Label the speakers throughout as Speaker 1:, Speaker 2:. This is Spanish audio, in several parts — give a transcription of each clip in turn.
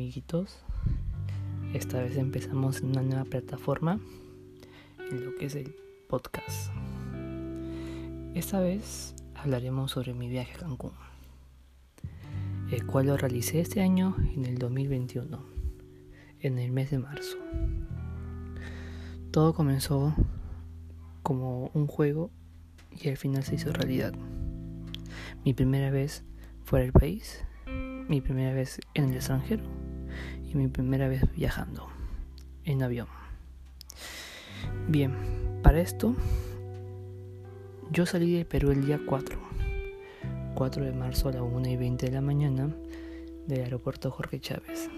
Speaker 1: amiguitos. Esta vez empezamos una nueva plataforma en lo que es el podcast. Esta vez hablaremos sobre mi viaje a Cancún, el cual lo realicé este año en el 2021, en el mes de marzo. Todo comenzó como un juego y al final se hizo realidad. Mi primera vez fuera del país mi primera vez en el extranjero mi primera vez viajando en avión. Bien, para esto yo salí de Perú el día 4, 4 de marzo a las 1 y 20 de la mañana del aeropuerto Jorge Chávez.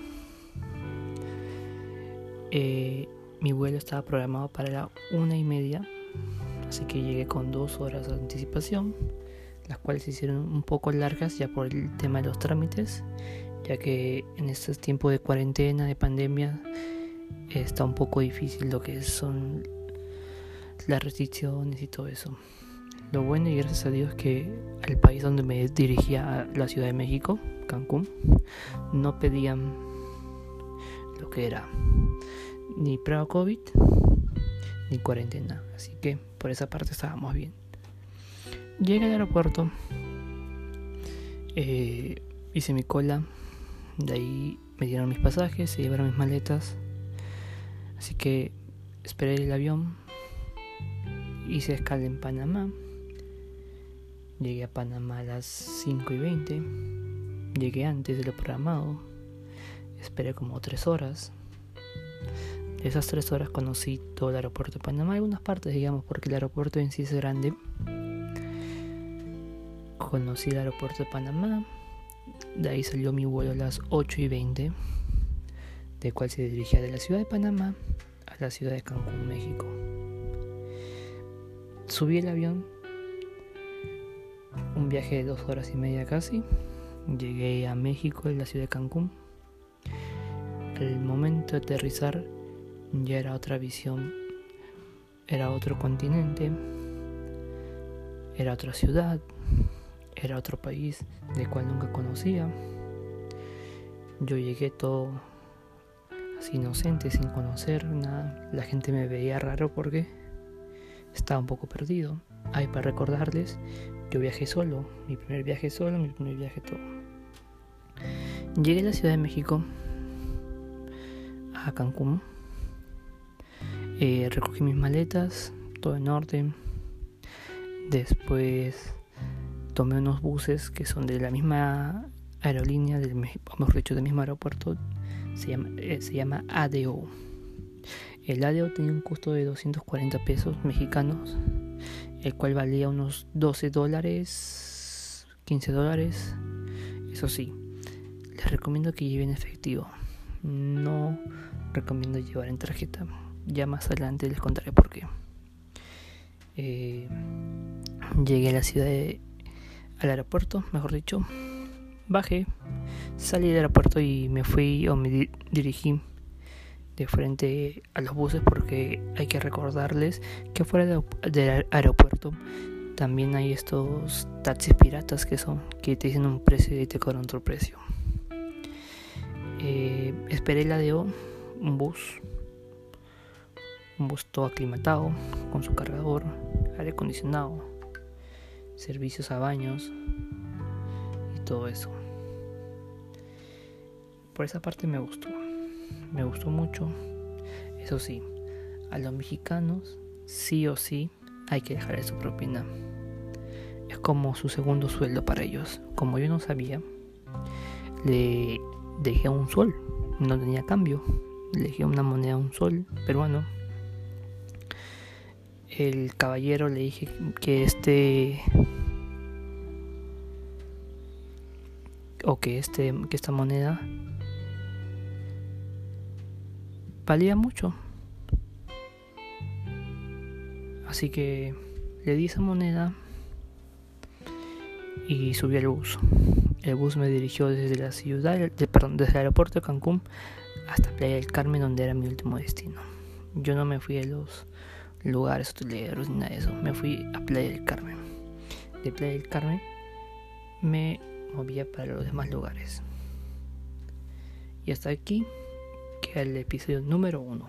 Speaker 1: Eh, mi vuelo estaba programado para la 1 y media, así que llegué con dos horas de anticipación las cuales se hicieron un poco largas ya por el tema de los trámites, ya que en estos tiempos de cuarentena, de pandemia, está un poco difícil lo que son las restricciones y todo eso. Lo bueno y gracias a Dios que al país donde me dirigía, a la Ciudad de México, Cancún, no pedían lo que era ni prueba COVID ni cuarentena. Así que por esa parte estábamos bien. Llegué al aeropuerto, eh, hice mi cola, de ahí me dieron mis pasajes, se llevaron mis maletas, así que esperé el avión, hice escala en Panamá, llegué a Panamá a las 5 y 20, llegué antes de lo programado, esperé como 3 horas. De esas 3 horas conocí todo el aeropuerto de Panamá, algunas partes digamos, porque el aeropuerto en sí es grande. Conocí el aeropuerto de Panamá. De ahí salió mi vuelo a las 8 y 20, de cual se dirigía de la ciudad de Panamá a la ciudad de Cancún, México. Subí el avión, un viaje de dos horas y media casi. Llegué a México, en la ciudad de Cancún. El momento de aterrizar ya era otra visión, era otro continente, era otra ciudad, era otro país del cual nunca conocía. Yo llegué todo así inocente, sin conocer nada. La gente me veía raro porque estaba un poco perdido. Ay, para recordarles, yo viajé solo, mi primer viaje solo, mi primer viaje todo. Llegué a la Ciudad de México, a Cancún. Eh, recogí mis maletas, todo en orden. Después tomé unos buses que son de la misma aerolínea, del, mejor dicho, del mismo aeropuerto, se llama, eh, se llama ADO. El ADO tenía un costo de 240 pesos mexicanos, el cual valía unos 12 dólares, 15 dólares. Eso sí, les recomiendo que lleven efectivo. No recomiendo llevar en tarjeta. Ya más adelante les contaré por qué. Eh, llegué a la ciudad de al aeropuerto, mejor dicho. Bajé, salí del aeropuerto y me fui o me dirigí de frente a los buses porque hay que recordarles que fuera del aeropuerto también hay estos taxis piratas que son que te dicen un precio y te cobran otro precio. Eh, esperé la de un bus, un bus todo aclimatado con su cargador, aire acondicionado servicios a baños y todo eso. Por esa parte me gustó, me gustó mucho. Eso sí, a los mexicanos sí o sí hay que dejarle su propina. Es como su segundo sueldo para ellos. Como yo no sabía, le dejé un sol, no tenía cambio. Le dejé una moneda, un sol peruano el caballero le dije que este o que este que esta moneda valía mucho. Así que le di esa moneda y subí al bus. El bus me dirigió desde la ciudad de, perdón, desde el aeropuerto de Cancún hasta Playa del Carmen donde era mi último destino. Yo no me fui a los lugares hoteleros ni nada de eso. Me fui a Playa del Carmen. De Playa del Carmen me movía para los demás lugares. Y hasta aquí queda el episodio número uno.